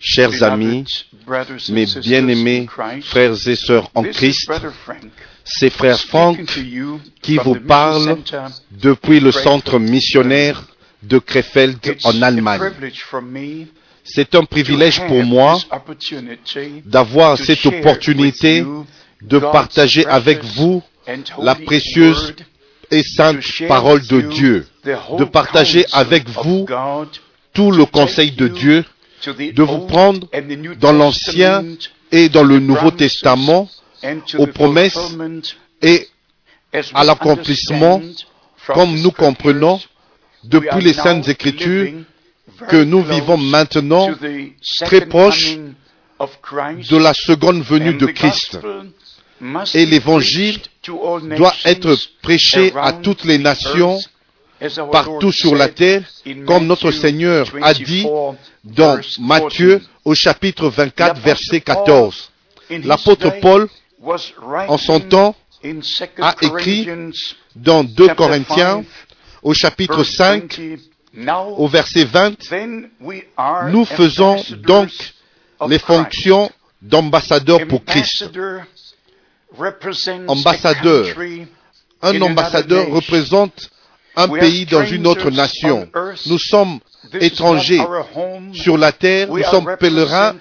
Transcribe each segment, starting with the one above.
Chers amis, mes bien-aimés frères et sœurs en Christ, c'est frère Franck qui vous parle depuis le centre missionnaire de Krefeld en Allemagne. C'est un privilège pour moi d'avoir cette opportunité de partager avec vous la précieuse et sainte parole de Dieu, de partager avec vous le conseil de Dieu, de vous prendre dans l'Ancien et dans le Nouveau Testament aux promesses et à l'accomplissement, comme nous comprenons depuis les Saintes Écritures que nous vivons maintenant très proche de la seconde venue de Christ. Et l'évangile doit être prêché à toutes les nations partout sur la terre, comme notre Seigneur a dit dans Matthieu au chapitre 24, verset 14. L'apôtre Paul, en son temps, a écrit dans 2 Corinthiens au chapitre 5, au verset 20, nous faisons donc les fonctions d'ambassadeur pour Christ. Ambassadeur. Un ambassadeur représente un pays dans une autre nation. Nous sommes étrangers sur la terre, nous sommes pèlerins.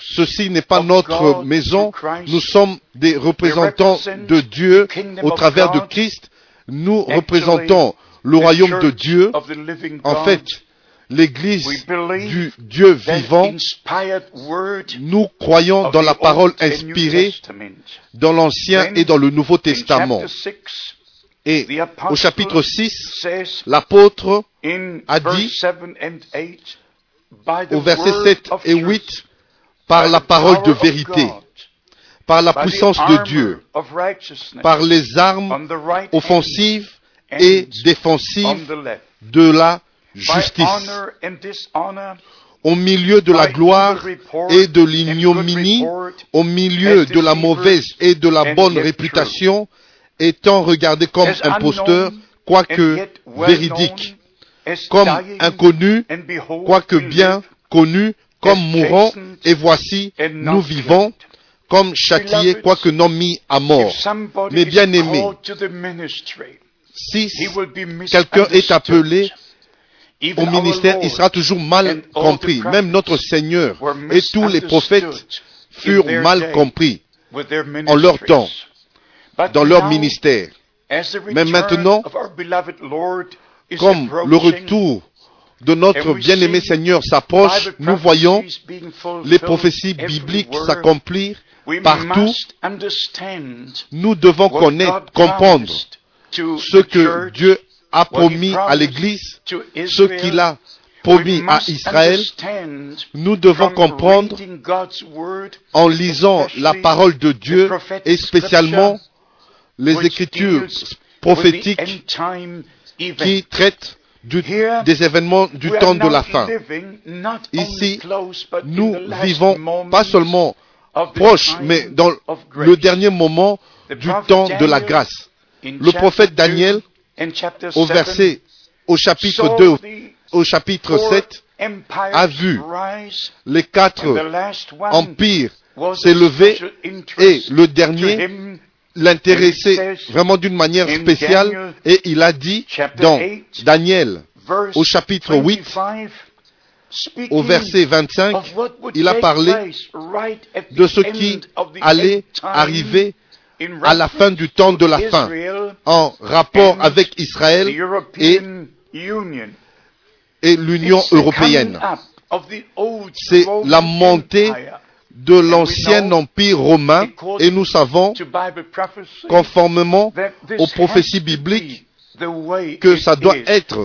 Ceci n'est pas notre maison. Nous sommes des représentants de Dieu au travers de Christ. Nous représentons le royaume de Dieu. En fait, l'Église du Dieu vivant, nous croyons dans la parole inspirée dans l'Ancien et dans le Nouveau Testament. Et au chapitre 6, l'apôtre a dit au verset 7 et 8, par la parole de vérité, par la puissance de Dieu, par les armes offensives et défensives de la justice, au milieu de la gloire et de l'ignominie, au milieu de la mauvaise et de la bonne réputation, étant regardé comme imposteur, quoique véridique, comme inconnu, quoique bien connu, comme mourant, et voici, nous vivons, comme châtiés, quoique non mis à mort. Mais bien aimés, si quelqu'un est appelé au ministère, il sera toujours mal compris. Même notre Seigneur et tous les prophètes furent mal compris en leur temps dans leur ministère. Mais maintenant, comme le retour de notre bien-aimé Seigneur s'approche, nous voyons les prophéties bibliques s'accomplir partout. Nous devons connaître, comprendre ce que Dieu a promis à l'Église, ce qu'il a promis à Israël, nous devons comprendre en lisant la parole de Dieu et spécialement les écritures prophétiques qui traitent des événements du temps de la fin. Ici, nous vivons pas seulement proche, mais dans le dernier moment du temps de la grâce. Le prophète Daniel, au verset, au chapitre 2, au chapitre 7, a vu les quatre empires s'élever et le dernier l'intéressait vraiment d'une manière spéciale et il a dit dans Daniel au chapitre 8 au verset 25, il a parlé de ce qui allait arriver à la fin du temps de la fin en rapport avec Israël et, et l'Union européenne. C'est la montée de l'ancien empire romain et nous savons, conformément aux prophéties bibliques, que ça doit être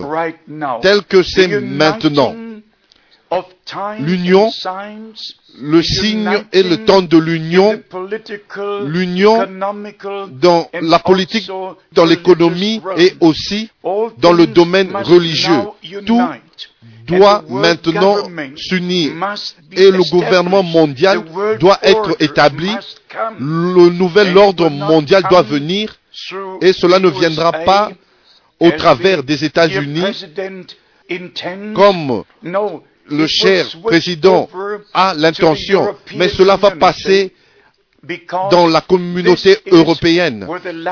tel que c'est maintenant. L'union, le signe et le temps de l'union, l'union dans la politique, dans l'économie et aussi dans le domaine religieux. Tout doit maintenant s'unir. et le gouvernement mondial doit être établi. Le nouvel ordre mondial doit venir. et cela ne viendra pas au travers des États-Unis comme le cher président a l'intention, mais cela va passer dans la communauté européenne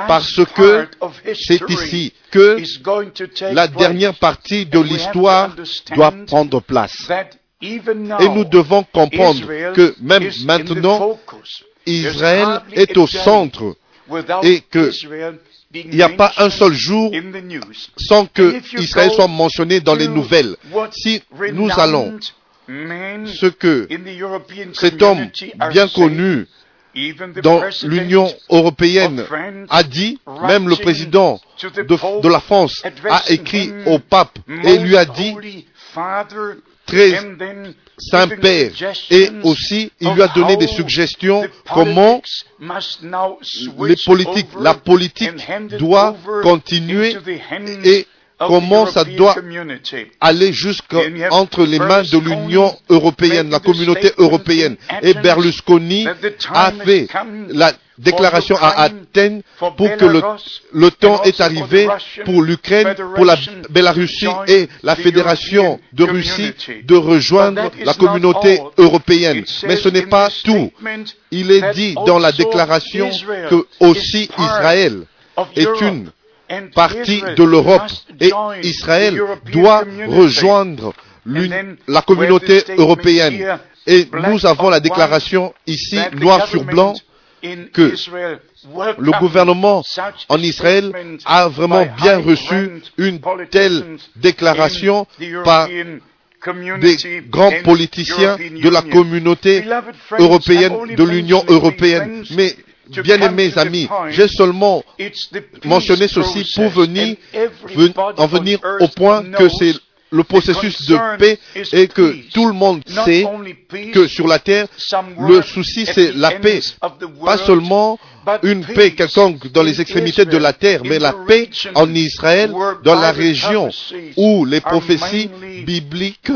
parce que c'est ici que la dernière partie de l'histoire doit prendre place. Et nous devons comprendre que même maintenant, Israël est au centre et que il n'y a pas un seul jour sans que Israël soit mentionné dans les nouvelles. Si nous allons ce que cet homme bien connu dans l'Union européenne a dit, même le président de, la France a écrit au pape et lui a dit, très Saint-Père, et aussi il lui a donné des suggestions comment les politiques, la politique doit continuer et comment ça doit aller jusqu'entre les mains de l'Union européenne, la communauté européenne. Et Berlusconi a fait la déclaration à Athènes pour que le, temps est arrivé pour l'Ukraine, pour la Bélarussie et la Fédération de Russie de rejoindre la communauté européenne. Mais ce n'est pas tout. Il est dit dans la déclaration que aussi Israël est une partie de l'Europe et Israël doit rejoindre la communauté européenne. Et nous avons la déclaration ici, noir sur blanc, que le gouvernement en Israël a vraiment bien reçu une telle déclaration par des grands politiciens de la communauté européenne, de l'Union européenne. Mais bien aimés amis, j'ai seulement mentionné ceci pour venir, en venir au point que c'est le processus de paix et que tout le monde sait que sur la terre, le souci c'est la paix. Pas seulement une paix quelconque dans les extrémités de la terre, mais la paix en Israël, dans la région où les prophéties bibliques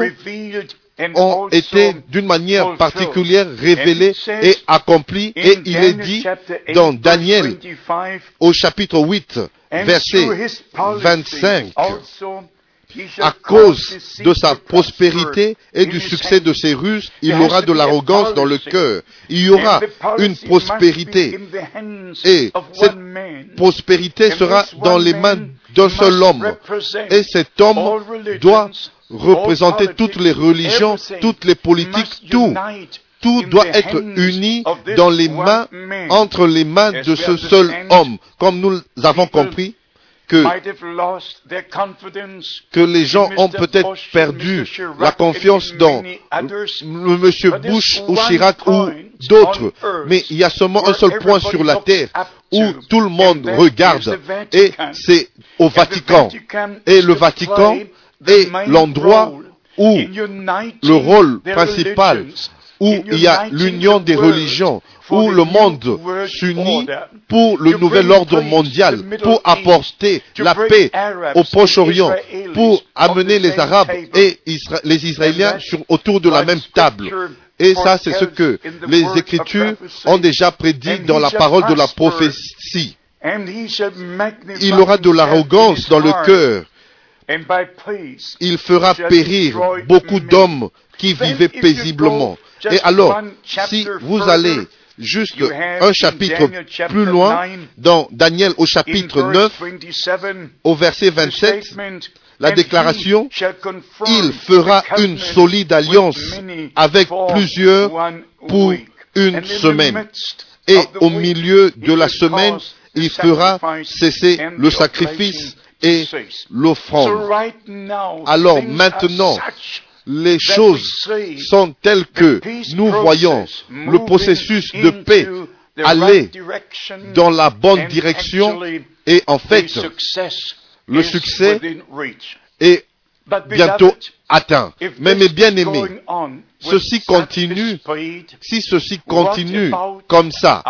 ont été d'une manière particulière révélées et accomplies. Et il est dit dans Daniel au chapitre 8, verset 25, à cause de sa prospérité et du succès de ses ruses, il aura de l'arrogance dans le cœur. Il y aura une prospérité. Et cette prospérité sera dans les mains d'un seul homme. Et cet homme doit représenter toutes les religions, toutes les politiques, tout. Tout doit être uni dans les mains, entre les mains de ce seul homme. Comme nous avons compris, que, que les gens ont peut-être perdu la confiance dans monsieur Bush ou Chirac ou d'autres. Mais il y a seulement un seul point sur la terre où tout le monde regarde et c'est au Vatican. Et le Vatican est l'endroit où le rôle principal, où il y a l'union des religions, où le monde s'unit pour le nouvel ordre mondial, pour apporter la paix au Proche-Orient, pour amener les Arabes et les Israéliens autour de la même table. Et ça, c'est ce que les Écritures ont déjà prédit dans la parole de la prophétie. Il aura de l'arrogance dans le cœur. Il fera périr beaucoup d'hommes qui vivaient paisiblement. Et alors, si vous allez juste un chapitre plus loin, dans Daniel au chapitre 9, au verset 27, la déclaration, il fera une solide alliance avec plusieurs pour une semaine. Et au milieu de la semaine, il fera cesser le sacrifice et l'offrande. Alors maintenant, les choses sont telles que nous voyons le processus de paix aller dans la bonne direction et en fait, le succès est bientôt atteint. Mais mes bien-aimés, ceci continue, si ceci continue comme ça,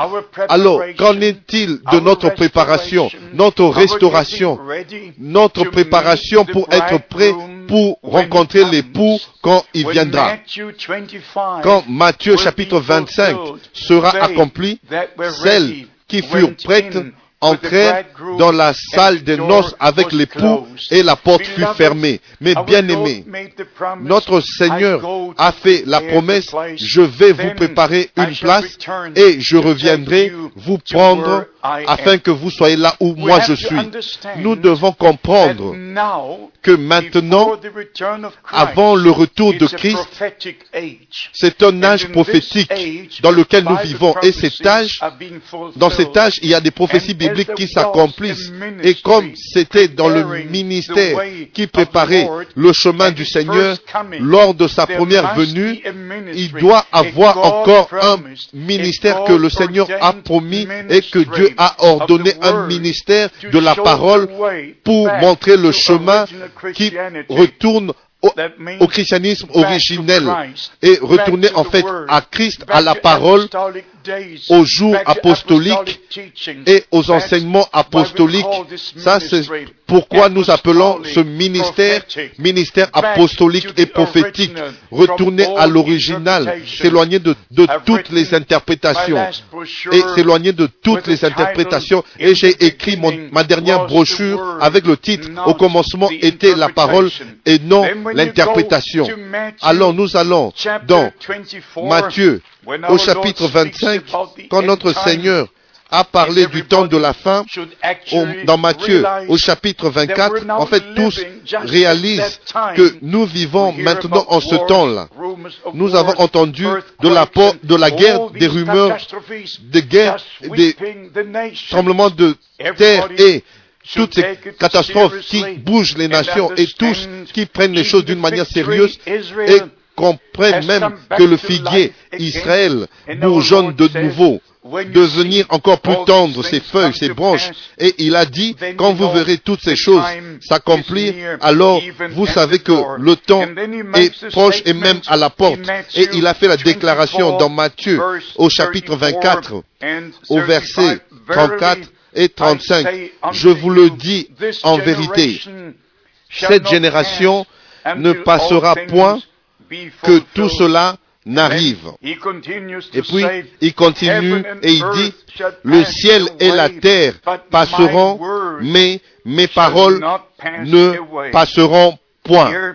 alors qu'en est-il de notre préparation, notre restauration, notre préparation pour être prêt pour rencontrer l'époux quand il viendra. Quand Matthieu chapitre 25 sera accompli, celles qui furent prêtes entrèrent dans la salle des noces avec l'époux et la porte fut fermée. Mais bien aimé, notre Seigneur a fait la promesse, je vais vous préparer une place et je reviendrai vous prendre afin que vous soyez là où moi je suis. Nous devons comprendre que maintenant, avant le retour de Christ, c'est un âge prophétique dans lequel nous vivons. Et cet âge, dans cet âge, il y a des prophéties bibliques qui s'accomplissent. Et comme c'était dans le ministère qui préparait le chemin du Seigneur lors de sa première venue, il doit avoir encore un ministère que le Seigneur a promis et que Dieu a ordonné un ministère de la parole pour montrer le chemin qui retourne au, christianisme originel et retourner en fait à Christ, à la parole, aux jours apostoliques et aux enseignements apostoliques. Ça, c'est pourquoi nous appelons ce ministère ministère apostolique et prophétique. Retourner à l'original, s'éloigner de, de, toutes les interprétations et s'éloigner de toutes les interprétations. Et j'ai écrit mon, ma dernière brochure avec le titre Au commencement était la parole et non l'interprétation. Alors nous allons dans Matthieu au chapitre 25, quand notre Seigneur a parlé du temps de la fin, dans Matthieu au chapitre 24, en fait tous réalisent que nous vivons maintenant en ce temps-là. Nous avons entendu de la, de la guerre, des rumeurs, des guerres, des tremblements de terre et toutes ces catastrophes qui bougent les nations et tous qui prennent les choses d'une manière sérieuse et comprennent même que le figuier Israël bourgeonne de nouveau, devenir encore plus tendre ses feuilles, ses branches. Et il a dit, quand vous verrez toutes ces choses s'accomplir, alors vous savez que le temps est proche et même à la porte. Et il a fait la déclaration dans Matthieu au chapitre 24, au verset 34 et 35. Je vous le dis en vérité, cette génération ne passera point que tout cela n'arrive. Et puis, il continue et il dit, le ciel et la terre passeront, mais mes paroles ne passeront point.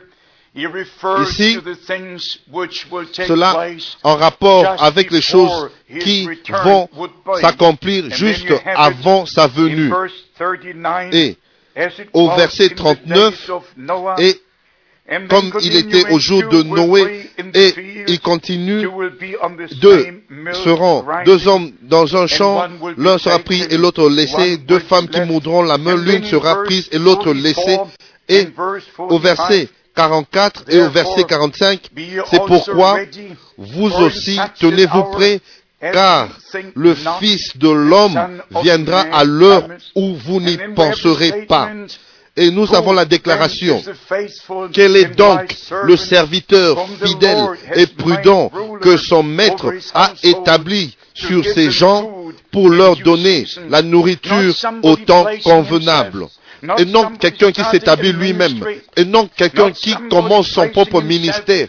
Ici, cela en rapport avec les choses qui vont s'accomplir juste avant sa venue. Et au verset 39, et comme il était au jour de Noé, et il continue, deux seront deux hommes dans un champ, l'un sera pris et l'autre laissé, deux femmes qui moudront la main, l'une sera prise et l'autre laissée, et au verset 44 et au verset 45, c'est pourquoi vous aussi tenez-vous prêts, car le Fils de l'homme viendra à l'heure où vous n'y penserez pas. Et nous avons la déclaration. Quel est donc le serviteur fidèle et prudent que son maître a établi sur ces gens pour leur donner la nourriture au temps convenable. et non quelqu'un qui s'établit lui-même, et non quelqu'un qui commence son propre ministère,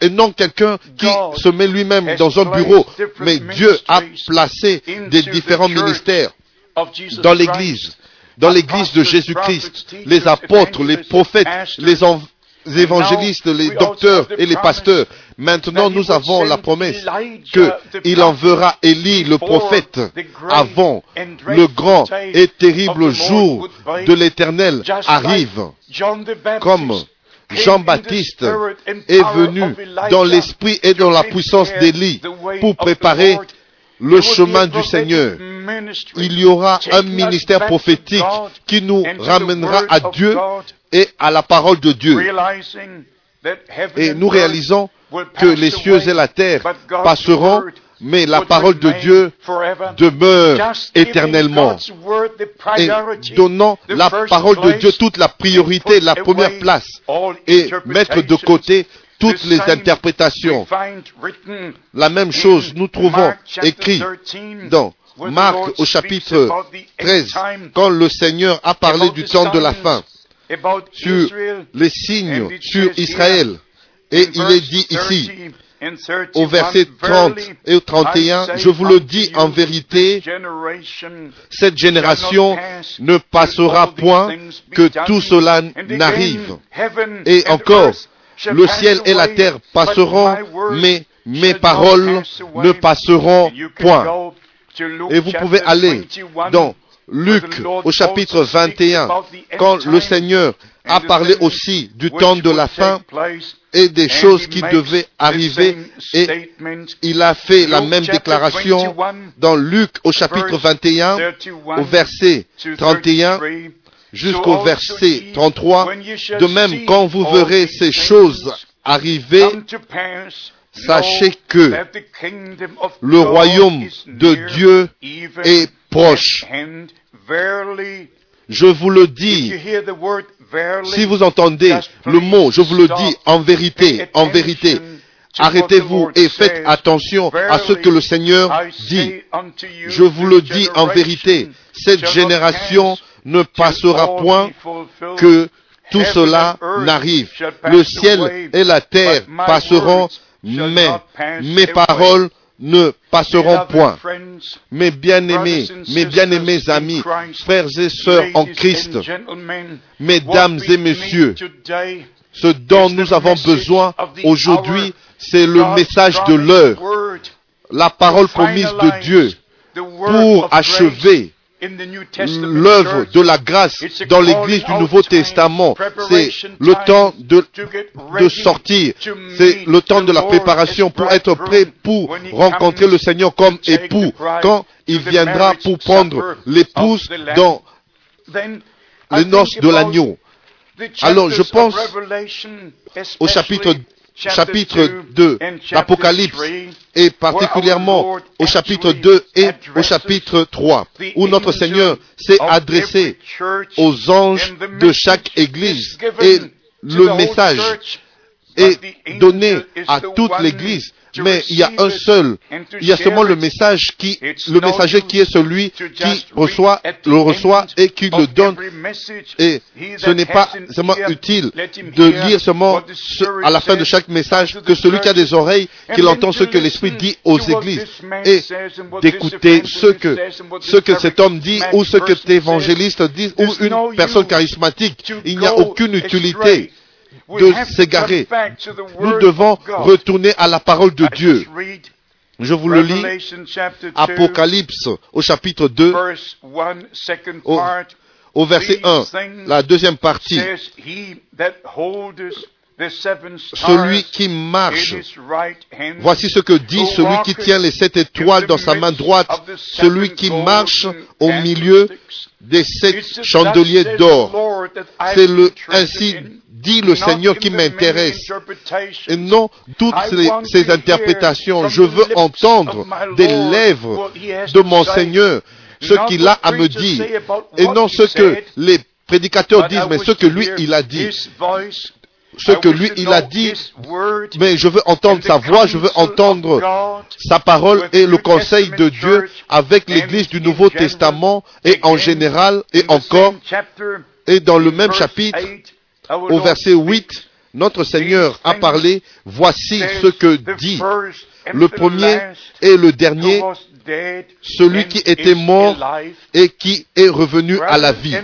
et non quelqu'un qui se met lui-même dans un bureau, mais Dieu a placé des différents ministères dans l'Église dans l'église de Jésus-Christ, les apôtres, les prophètes, les évangélistes, les docteurs et les pasteurs. Maintenant, nous avons la promesse qu'il enverra Élie, le prophète, avant le grand et terrible jour de l'éternel arrive. Comme Jean-Baptiste est venu dans l'esprit et dans la puissance d'Élie pour préparer le chemin du Seigneur. Il y aura un ministère prophétique qui nous ramènera à Dieu et à la parole de Dieu. Et nous réalisons que les cieux et la terre passeront, mais la parole de Dieu demeure éternellement. Et donnant la parole de Dieu toute la priorité, la première place, et mettre de côté toutes les interprétations. La même chose nous trouvons écrit dans Marc au chapitre 13, quand le Seigneur a parlé du temps de la fin, sur les signes sur Israël. Et il est dit ici, au verset 30 et au 31, je vous le dis en vérité, cette génération ne passera point que tout cela n'arrive. Et encore, le ciel et la terre passeront, mais mes paroles ne passeront point. Et vous pouvez aller dans Luc au chapitre 21, quand le Seigneur a parlé aussi du temps de la fin et des choses qui devaient arriver et il a fait la même déclaration dans Luc au chapitre 21 au verset 31 jusqu'au verset 33. De même, quand vous verrez ces choses arriver, sachez que le royaume de Dieu est proche. Je vous le dis, si vous entendez le mot, je vous le dis en vérité, en vérité, arrêtez-vous et faites attention à ce que le Seigneur dit. Je vous le dis en vérité, cette génération ne passera point que tout cela n'arrive. Le ciel et la terre passeront, mais mes paroles ne passeront point. Mes bien-aimés, mes bien-aimés amis, frères et sœurs en Christ, mesdames et messieurs, ce dont nous avons besoin aujourd'hui, c'est le message de l'heure, la parole promise de Dieu pour achever l'œuvre de la grâce dans l'Église du Nouveau Testament. C'est le temps de, de sortir. C'est le temps de la préparation pour être prêt pour rencontrer le Seigneur comme époux quand il viendra pour prendre l'épouse dans les noces de l'agneau. Alors je pense au chapitre chapitre 2 l'Apocalypse et particulièrement au chapitre 2 et au chapitre 3 où notre Seigneur s'est adressé aux anges de chaque église et le message est donné à toute l'église mais il y a un seul, il y a seulement le message qui, le messager qui est celui qui reçoit, le reçoit et qui le donne. Et ce n'est pas seulement utile de lire seulement à la fin de chaque message que celui qui a des oreilles, qu'il entend ce que l'Esprit dit aux églises. et d'écouter ce que, ce que cet homme dit ou ce que cet évangéliste dit ou une personne charismatique. Il n'y a aucune utilité de s'égarer. Nous devons retourner à la parole de Dieu. Je vous le lis. Apocalypse au chapitre 2, au, au verset 1, la deuxième partie. Celui qui marche, voici ce que dit celui qui tient les sept étoiles dans sa main droite, celui qui marche au milieu des sept chandeliers d'or. C'est le, ainsi dit le Seigneur qui m'intéresse. Et non toutes ces, interprétations. Je veux entendre des lèvres de mon Seigneur ce qu'il a à me dire. Et non ce que les prédicateurs disent, mais ce que lui, il a dit ce que lui, il a dit, mais je veux entendre sa voix, je veux entendre sa parole et le conseil de Dieu avec l'Église du Nouveau Testament et en général et encore. Et dans le même chapitre, au verset 8, notre Seigneur a parlé, voici ce que dit. le premier et le dernier, celui qui était mort et qui est revenu à la vie.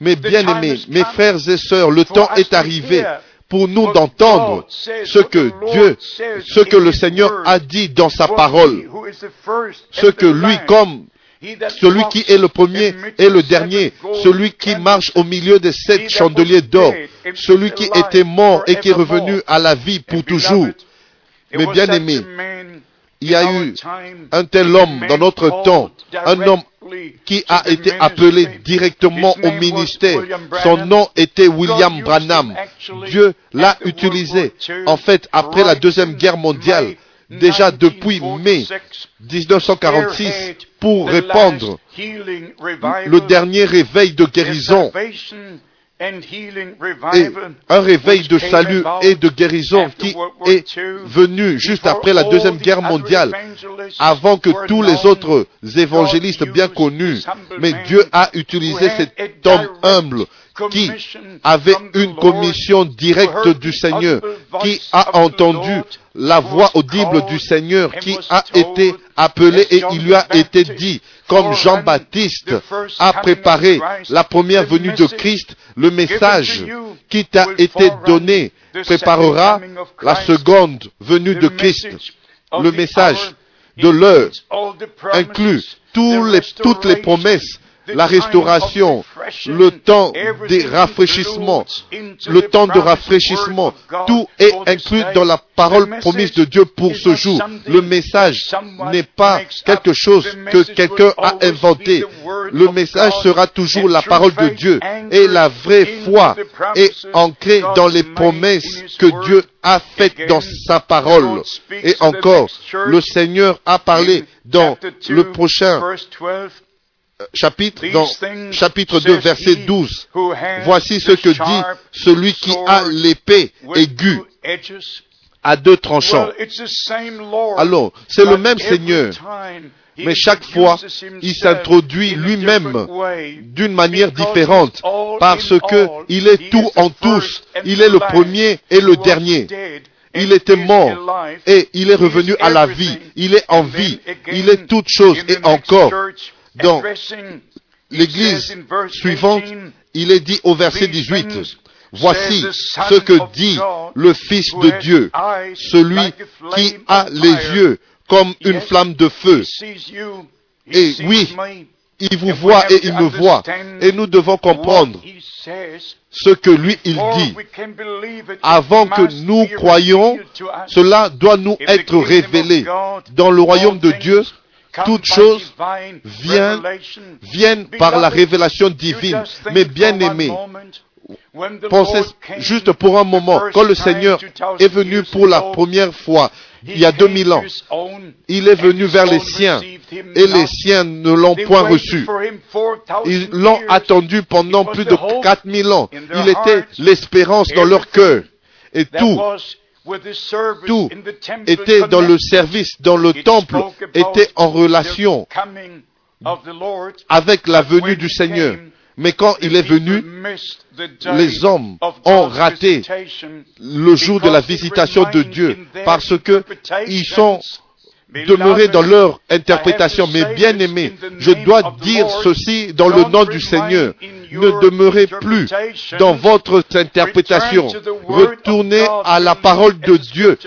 Mes bien-aimés, mes frères et sœurs, le temps est arrivé pour nous d'entendre ce que Dieu, ce que le Seigneur a dit dans sa parole, ce que lui, comme celui qui est le premier et le dernier, celui qui marche au milieu des sept chandeliers d'or, celui qui était mort et qui est revenu à la vie pour toujours. Mes bien-aimés, il y a eu un tel homme dans notre temps, un homme qui a été appelé directement au ministère. Son nom était William Branham. Dieu l'a utilisé. En fait, après la Deuxième Guerre mondiale, déjà depuis mai 1946, pour répandre le dernier réveil de guérison et un réveil de salut et de guérison qui est venu juste après la Deuxième Guerre mondiale, avant que tous les autres évangélistes bien connus. Mais Dieu a utilisé cet homme humble qui avait une commission directe du Seigneur, qui a entendu la voix audible du Seigneur, qui a été appelé et il lui a été dit, comme Jean-Baptiste a préparé la première venue de Christ, le message qui t'a été donné préparera la seconde venue de Christ. Le message de l'heure inclut toutes les promesses la restauration, le temps des rafraîchissements, le temps de rafraîchissement, tout est inclus dans la parole promise de Dieu pour ce jour. Le message n'est pas quelque chose que quelqu'un a inventé. Le message sera toujours la parole de Dieu. Et la vraie foi est ancrée dans les promesses que Dieu a faites dans sa parole. Et encore, le Seigneur a parlé dans le prochain chapitre, dans chapitre 2, verset 12. Voici ce que dit celui qui a l'épée aiguë à deux tranchants. Alors, c'est le même Seigneur. Mais chaque fois, il s'introduit lui-même d'une manière différente parce que il est tout en tous. Il est le premier et le dernier. Il était mort et il est revenu à la vie. Il est en vie. Il est toute chose et encore dans l'église suivante, il est dit au verset 18, Voici ce que dit le Fils de Dieu, celui qui a les yeux comme une flamme de feu. Et oui, il vous voit et il me voit. Et nous devons comprendre ce que lui, il dit. Avant que nous croyions, cela doit nous être révélé. Dans le royaume de Dieu, toutes choses viennent, viennent par la révélation divine. Mais bien aimé, pensez juste pour un moment, quand le Seigneur est venu pour la première fois, il y a 2000 ans, il est venu vers les siens et les siens ne l'ont point reçu. Ils l'ont attendu pendant plus de 4000 ans. Il était l'espérance dans leur cœur. Et tout tout était dans le service, dans le temple, était en relation avec la venue du Seigneur. Mais quand il est venu, les hommes ont raté le jour de la visitation de Dieu parce que ils sont demeurés dans leur interprétation. Mais bien aimés, je dois dire ceci dans le nom du Seigneur ne demeurez plus dans votre interprétation. Retournez à la parole de Dieu.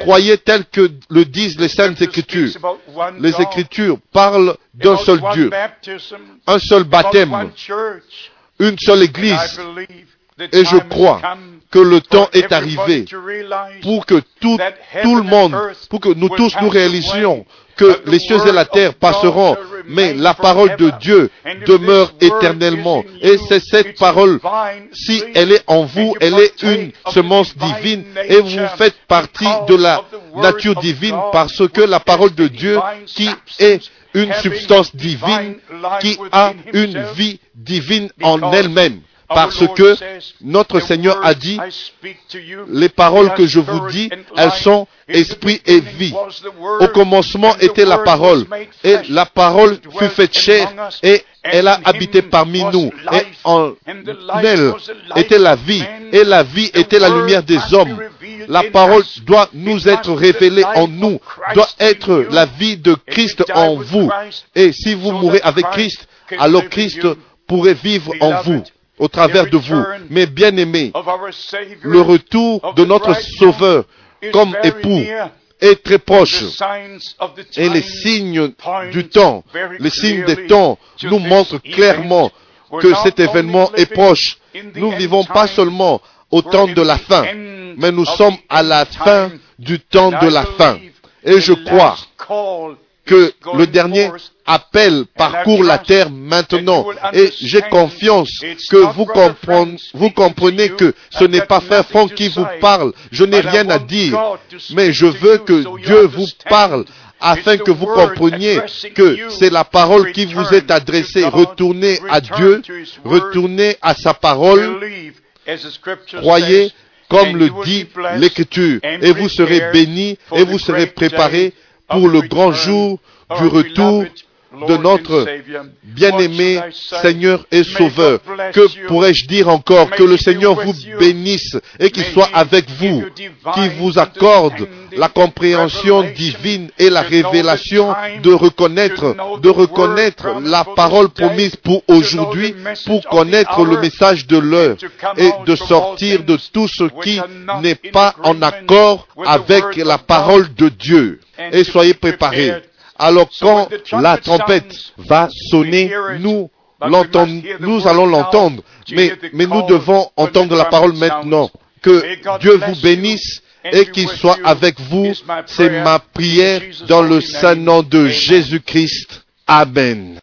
Croyez tel que le disent les saintes écritures. Les écritures parlent d'un seul Dieu, un seul baptême, une seule église. Et je crois que le temps est arrivé pour que tout, tout le monde, pour que nous tous nous réalisions que les cieux et la terre passeront, mais la parole de Dieu demeure éternellement. Et c'est cette parole, si elle est en vous, elle est une semence divine et vous faites partie de la nature divine parce que la parole de Dieu qui est une substance divine, qui a une vie divine en elle-même. Parce que notre Seigneur a dit, les paroles que je vous dis, elles sont esprit et vie. Au commencement était la parole, et la parole fut faite chair, et elle a habité parmi nous, et en elle était la vie, et la vie était la lumière des hommes. La parole doit nous être révélée en nous, doit être la vie de Christ en vous. Et si vous mourrez avec Christ, alors Christ pourrait vivre en vous au travers de vous. Mais bien aimé, le retour de notre Sauveur comme époux est très proche. Et les signes du temps, les signes des temps nous montrent clairement que cet événement est proche. Nous vivons pas seulement au temps de la fin, mais nous sommes à la fin du temps de la fin. Et je crois que le dernier appel parcourt la terre maintenant. Et j'ai confiance que vous comprenez, que ce n'est pas Frère Franck qui vous parle. Je n'ai rien à dire. Mais je veux que Dieu vous parle afin que vous compreniez que c'est la parole qui vous est adressée. Retournez à Dieu, retournez à sa parole, croyez comme le dit l'Écriture, et vous serez bénis et vous serez préparés pour le grand jour du retour de notre bien-aimé Seigneur et Sauveur. Que pourrais-je dire encore? Que le Seigneur vous bénisse et qu'il soit avec vous, qu'il vous accorde la compréhension divine et la révélation de reconnaître, de reconnaître la parole promise pour aujourd'hui, pour connaître le message de l'heure et de sortir de tout ce qui n'est pas en accord avec la parole de Dieu. Et soyez préparés. Alors quand la trompette va sonner, nous nous allons l'entendre, mais, mais nous devons entendre la parole maintenant. Que Dieu vous bénisse et qu'il soit avec vous. C'est ma prière dans le saint nom de Jésus-Christ. Amen.